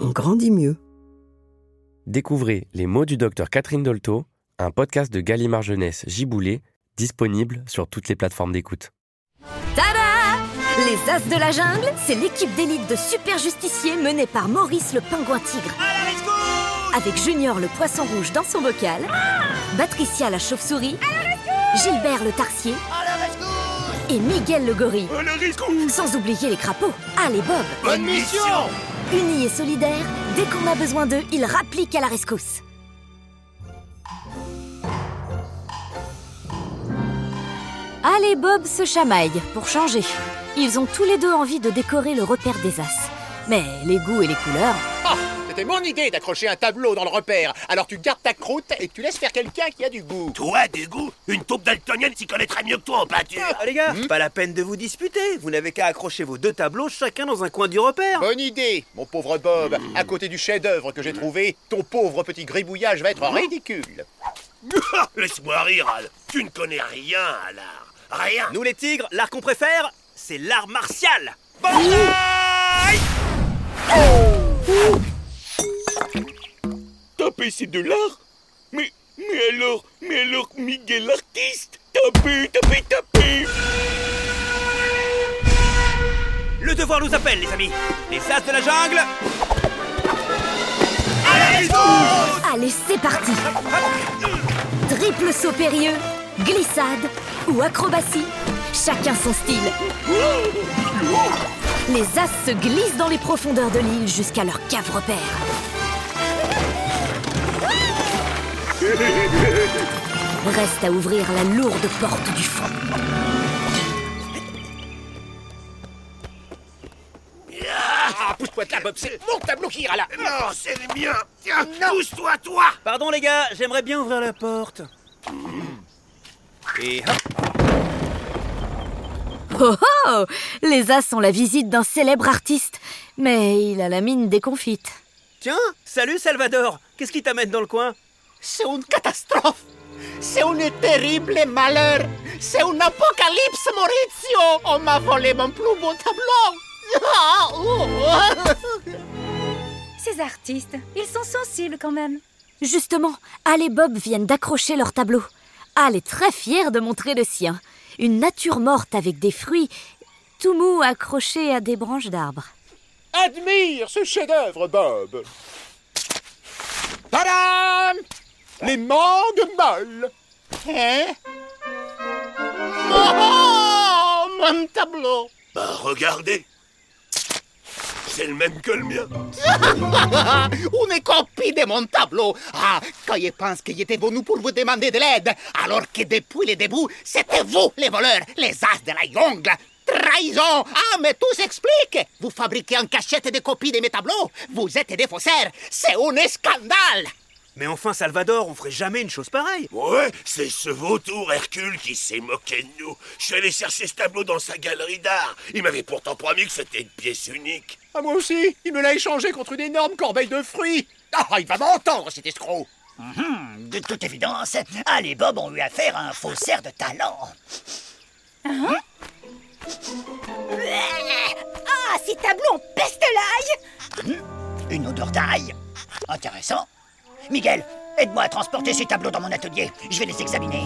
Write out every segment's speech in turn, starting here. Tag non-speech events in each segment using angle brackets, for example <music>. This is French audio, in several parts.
on grandit mieux. Découvrez Les mots du docteur Catherine Dolto, un podcast de Gallimard Jeunesse Giboulé, disponible sur toutes les plateformes d'écoute. Tada! Les As de la Jungle, c'est l'équipe d'élite de super justiciers menée par Maurice le pingouin tigre. Avec Junior le poisson rouge dans son bocal, Patricia la chauve-souris, Gilbert le tarsier. Et Miguel le gorille. Sans oublier les crapauds. Allez Bob. Bonne mission Unis et solidaires, dès qu'on a besoin d'eux, ils rappliquent à la rescousse. Allez Bob se chamaille pour changer. Ils ont tous les deux envie de décorer le repère des As. Mais les goûts et les couleurs, Ah, C'était mon idée d'accrocher un tableau dans le repère. Alors tu gardes ta croûte et tu laisses faire quelqu'un qui a du goût. Toi, du goût Une taupe daltonienne s'y connaîtrait mieux que toi en peinture Ah, les gars, pas la peine de vous disputer. Vous n'avez qu'à accrocher vos deux tableaux chacun dans un coin du repère. Bonne idée, mon pauvre Bob. À côté du chef-d'œuvre que j'ai trouvé, ton pauvre petit gribouillage va être ridicule. Laisse-moi rire, Al. Tu ne connais rien à l'art. Rien Nous les tigres, l'art qu'on préfère, c'est l'art martial. Bataille Taper, c'est de l'art Mais, mais alors, mais alors, Miguel l'artiste Taper, taper, taper Le devoir nous appelle, les amis. Les As de la jungle. allez c'est parti Triple saut périlleux, glissade ou acrobatie, chacun son style. Les As se glissent dans les profondeurs de l'île jusqu'à leur cave repère. Reste à ouvrir la lourde porte du fond. Ah, pousse-toi de là, Bob, c'est mon tableau qui ira là. Non, c'est le mien Tiens, pousse-toi, toi Pardon, les gars, j'aimerais bien ouvrir la porte. Et hop. Oh oh Les As ont la visite d'un célèbre artiste, mais il a la mine déconfite. Tiens, salut Salvador. Qu'est-ce qui t'amène dans le coin? C'est une catastrophe. C'est un terrible malheur. C'est un apocalypse, Maurizio. On m'a volé mon plus beau tableau. Ah, oh. Ces artistes, ils sont sensibles quand même. Justement, Al et Bob viennent d'accrocher leur tableau. Al est très fier de montrer le sien. Une nature morte avec des fruits tout mous accrochés à des branches d'arbres. Admire ce chef-d'œuvre, Bob. Tadam Les mangues molles. Hein? Oh, mon tableau. Bah, regardez. C'est le même que le mien. <laughs> Une copie de mon tableau. Ah, quand je pense qu'il était venu pour vous demander de l'aide, alors que depuis le début, c'était vous les voleurs, les as de la jungle. Trahison. Ah, mais tout s'explique. Vous fabriquez en cachette des copies de mes tableaux. Vous êtes des faussaires. C'est un scandale Mais enfin, Salvador, on ferait jamais une chose pareille. Ouais, c'est ce vautour Hercule qui s'est moqué de nous. Je suis allé chercher ce tableau dans sa galerie d'art. Il m'avait pourtant promis que c'était une pièce unique. Ah, moi aussi Il me l'a échangé contre une énorme corbeille de fruits Ah, il va m'entendre, cet escroc Mhm, De toute évidence, Ali et Bob ont eu affaire à un faussaire de talent. Hein Ah, ces tableaux en peste l'ail Une odeur d'ail. Intéressant. Miguel, aide-moi à transporter ces tableaux dans mon atelier. Je vais les examiner.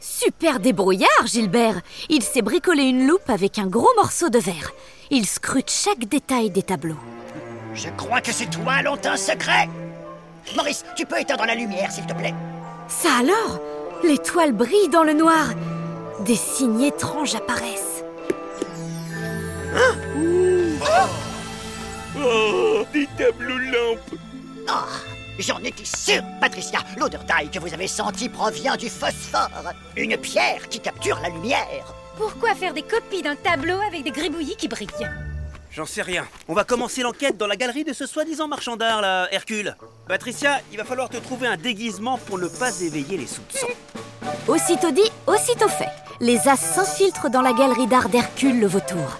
Super débrouillard, Gilbert Il s'est bricolé une loupe avec un gros morceau de verre. Il scrute chaque détail des tableaux. Je crois que ces toiles ont un secret. Maurice, tu peux éteindre la lumière, s'il te plaît. Ça alors? Les toiles brillent dans le noir. Des signes étranges apparaissent. Oh, des tableaux lampes. Ah, j'en étais sûr, Patricia. L'odeur d'ail que vous avez sentie provient du phosphore. Une pierre qui capture la lumière. Pourquoi faire des copies d'un tableau avec des gribouillis qui brillent J'en sais rien. On va commencer l'enquête dans la galerie de ce soi-disant marchand d'art, là, Hercule. Patricia, il va falloir te trouver un déguisement pour ne pas éveiller les soupçons. Aussitôt dit, aussitôt fait. Les as s'infiltrent dans la galerie d'art d'Hercule le vautour.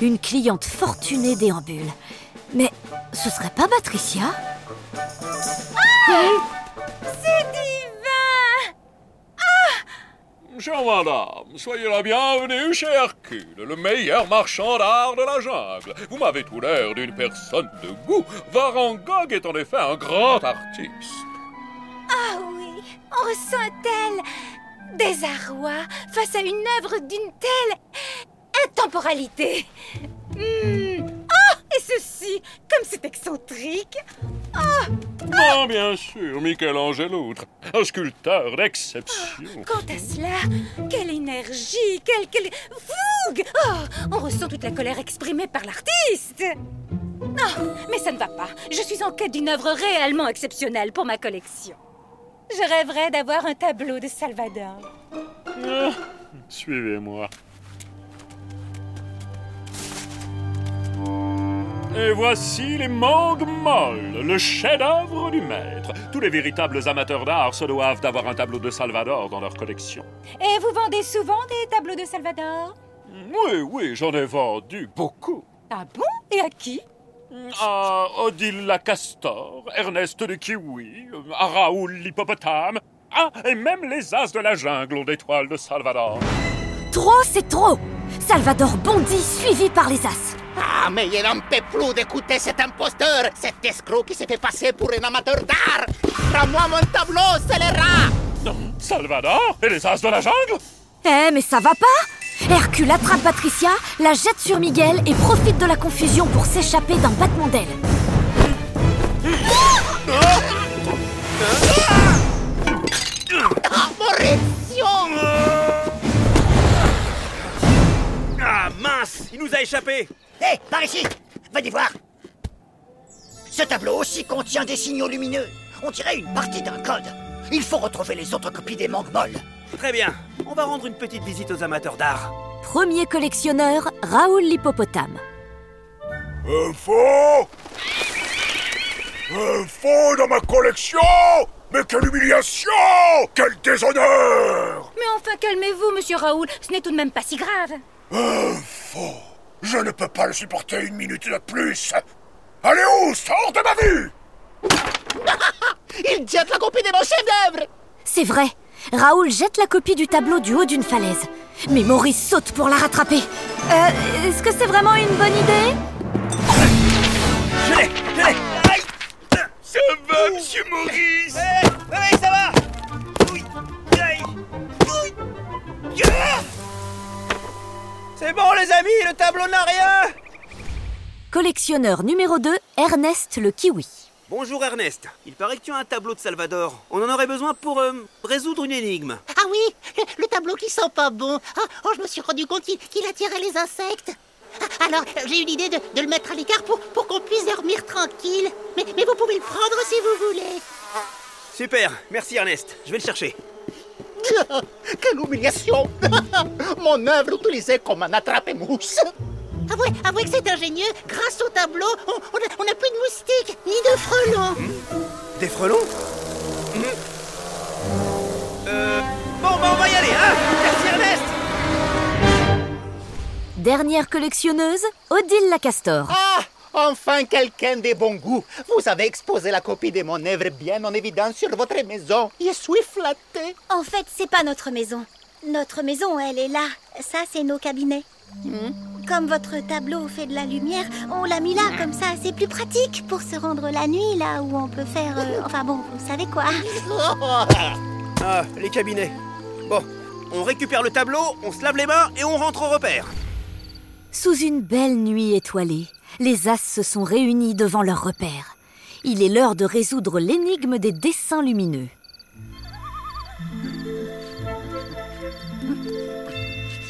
Une cliente fortunée déambule. Mais ce serait pas Patricia C'est divin Chère madame, soyez la bienvenue chez Hercule, le meilleur marchand d'art de la jungle. Vous m'avez tout l'air d'une personne de goût. Van Gogh est en effet un grand artiste. Ah oui, on ressent un tel désarroi face à une œuvre d'une telle intemporalité. Ah, Ah, bien sûr, Michel-Angelo, un sculpteur d'exception. quant à cela, quelle énergie, quelle, quelle fougue Oh, On ressent toute la colère exprimée par l'artiste. Non, mais ça ne va pas. Je suis en quête d'une œuvre réellement exceptionnelle pour ma collection. Je rêverais d'avoir un tableau de Salvador. Ah, Suivez-moi. Et voici les mangues molles, le chef-d'œuvre du maître. Tous les véritables amateurs d'art se doivent d'avoir un tableau de Salvador dans leur collection. Et vous vendez souvent des tableaux de Salvador? Oui, oui, j'en ai vendu beaucoup. Ah bon? Et à qui? À Odile la Castor, Ernest de Kiwi, à Raoul l'hippopotame. Ah, et même les as de la jungle ont des toiles de Salvador. Trop, c'est trop Salvador bondit, suivi par les as. Ah, mais il n'en peut plus d'écouter cet imposteur, cet escroc qui s'est fait passer pour un amateur d'art. Rends-moi mon tableau, scélérat. Salvador et les as de la jungle? Eh, mais ça va pas? Hercule attrape Patricia, la jette sur Miguel et profite de la confusion pour s'échapper d'un battement d'aile. Ah, Mauricio Ah mince Il nous a échappé Hé, par ici Venez voir Ce tableau aussi contient des signaux lumineux. On dirait une partie d'un code. Il faut retrouver les autres copies des mangues molles. Très bien. On va rendre une petite visite aux amateurs d'art. Premier collectionneur, Raoul l'hippopotame. Un faux Un faux dans ma collection Mais quelle humiliation Quel déshonneur Mais enfin, calmez-vous, monsieur Raoul. Ce n'est tout de même pas si grave. Un faux Je ne peux pas le supporter une minute de plus. Allez où Sors de ma vue? <laughs> Il jette la copie de mon chef-d'œuvre. C'est vrai. Raoul jette la copie du tableau du haut d'une falaise. Mais Maurice saute pour la rattraper. Euh, est-ce que c'est vraiment une bonne idée? Je l'ai Je l'ai Aïe Ça va, monsieur Maurice? Oui, oui, ça va? Oui Aïe Oui. Yeah C'est bon, les amis, le tableau n'a rien Collectionneur numéro 2, Ernest le kiwi. Bonjour Ernest. Il paraît que tu as un tableau de Salvador. On en aurait besoin pour euh, résoudre une énigme. Ah oui, le, le tableau qui sent pas bon. Ah, oh, je me suis rendu compte qu'il qu'il attirait les insectes. Ah, Alors, j'ai eu l'idée de, de le mettre à l'écart pour, pour qu'on puisse dormir tranquille. Mais, mais vous pouvez le prendre si vous voulez. Super, merci Ernest. Je vais le chercher. <laughs> Quelle humiliation <laughs> Mon œuvre utilisée comme un attrape-mousse. Avouez, avouez que c'est ingénieux. Grâce au tableau, on n'a plus de moustiques, ni de frelons. Des frelons Mhm. Euh... Bon, bah on va y aller, hein Merci Ernest Dernière collectionneuse, Odile la Castor. Ah Enfin quelqu'un de bon goût. Vous avez exposé la copie de mon œuvre bien en évidence sur votre maison. Je suis flatté. En fait, c'est pas notre maison. Notre maison, elle est là. Ça, c'est nos cabinets. Comme votre tableau fait de la lumière, on l'a mis là, comme ça, c'est plus pratique pour se rendre la nuit, là où on peut faire... euh, <laughs> enfin bon, vous savez quoi. <laughs> Ah, les cabinets. Bon, on récupère le tableau, on se lave les mains et on rentre au repère. Sous une belle nuit étoilée, les As se sont réunis devant leur repère. Il est l'heure de résoudre l'énigme des dessins lumineux.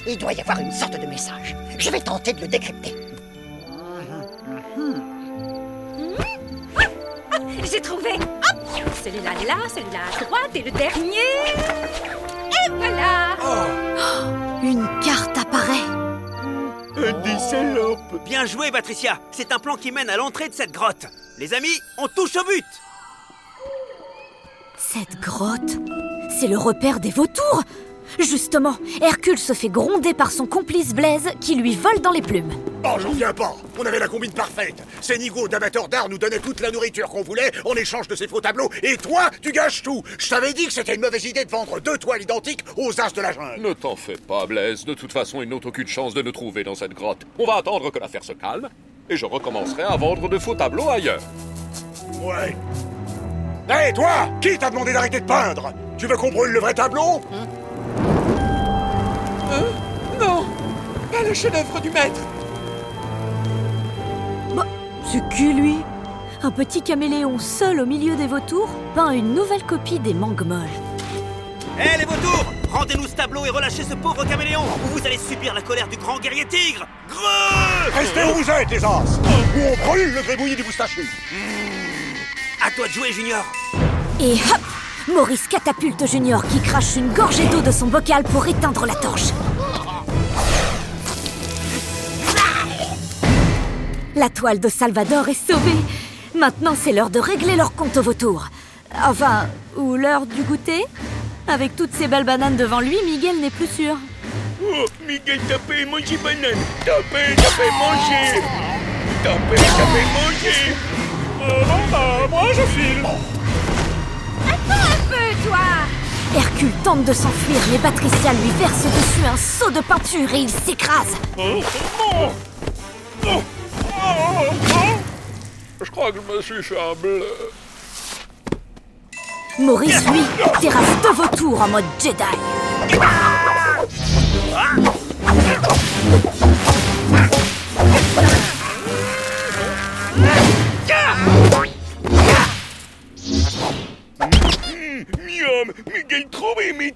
Il doit y avoir une sorte de message. Je vais tenter de le décrypter. Ah, <laughs> J'ai trouvé Celui-là là, celui-là à droite et le dernier Et voilà Oh, <gasps> Une carte des salopes. Bien joué, Patricia. C'est un plan qui mène à l'entrée de cette grotte. Les amis, on touche au but. Cette grotte, c'est le repère des vautours. Justement, Hercule se fait gronder par son complice Blaise qui lui vole dans les plumes. Oh, j'en viens pas On avait la combine parfaite Ces nigauds d'amateurs d'art nous donnaient toute la nourriture qu'on voulait en échange de ces faux tableaux, et toi, tu gâches tout Je t'avais dit que c'était une mauvaise idée de vendre deux toiles identiques aux as de la jungle Ne t'en fais pas, Blaise. De toute façon, ils n'ont aucune chance de nous trouver dans cette grotte. On va attendre que l'affaire se calme, et je recommencerai à vendre de faux tableaux ailleurs. Ouais. Hé, toi Qui t'a demandé d'arrêter de peindre? Tu veux qu'on brûle le vrai tableau? Non Pas le chef-d'œuvre du maître. Bah, c'est qui lui? Un petit caméléon seul au milieu des vautours peint une nouvelle copie des mangues molles. Hé les vautours! Rendez-nous ce tableau et relâchez ce pauvre caméléon ou vous allez subir la colère du grand guerrier tigre. Greu Restez où vous êtes, les as! Ou on brûle le grébouillis du moustachu? À toi de jouer, Junior. Et hop Maurice catapulte Junior qui crache une gorgée d'eau de son bocal pour éteindre la torche. La toile de Salvador est sauvée. Maintenant, c'est l'heure de régler leur compte au vautour. Enfin, ou l'heure du goûter Avec toutes ces belles bananes devant lui, Miguel n'est plus sûr. Oh, Miguel, tapez et mangez banane. Tapez, tapez, mangez. Tapez, tapez, mangez. Euh, moi, je file. Hercule tente de s'enfuir, mais Patricia lui verse dessus un seau de peinture et il s'écrase. Je crois que je me suis fait un bleu. Maurice, lui, terrasse deux vautours en mode Jedi. Hum,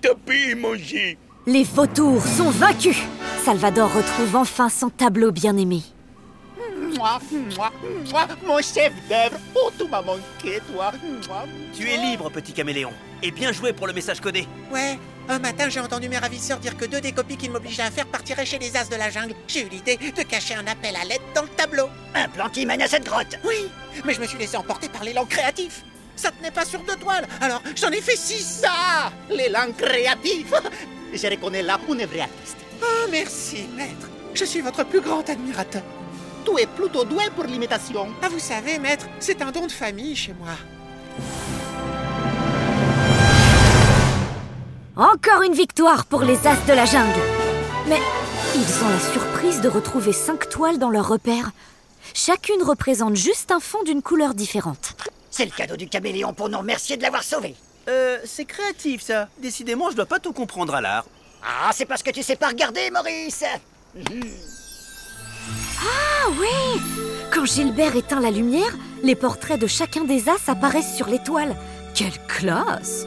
Taper et manger. Les vautours sont vaincus. Salvador retrouve enfin son tableau bien-aimé. Moi, moi, moi, mon chef d'œuvre. Oh, tout m'a manqué, toi. Moi. Tu es libre, petit caméléon. Et bien joué pour le message codé. Ouais, un matin j'ai entendu mes ravisseurs dire que deux des copies qu'ils m'obligeaient à faire partiraient chez les as de la jungle. J'ai eu l'idée de cacher un appel à l'aide dans le tableau. Un plan qui mène à cette grotte. Oui, mais je me suis laissé emporter par l'élan créatif. Ça tenait pas sur deux toiles, alors j'en ai fait six. Ça, l'élan créatif. <laughs> Je reconnais là un vrai artiste. Oh, merci, maître. Je suis votre plus grand admirateur. Tu es plutôt doué pour l'imitation. Ah, vous savez, maître, c'est un don de famille chez moi. Encore une victoire pour les As de la jungle. Mais ils ont la surprise de retrouver cinq toiles dans leur repère. Chacune représente juste un fond d'une couleur différente. C'est le cadeau du caméléon pour nous remercier de l'avoir sauvé. Euh, c'est créatif ça. Décidément, je dois pas tout comprendre à l'art. Ah, c'est parce que tu sais pas regarder, Maurice. Ah oui Quand Gilbert éteint la lumière, les portraits de chacun des As apparaissent sur l'étoile. Quelle classe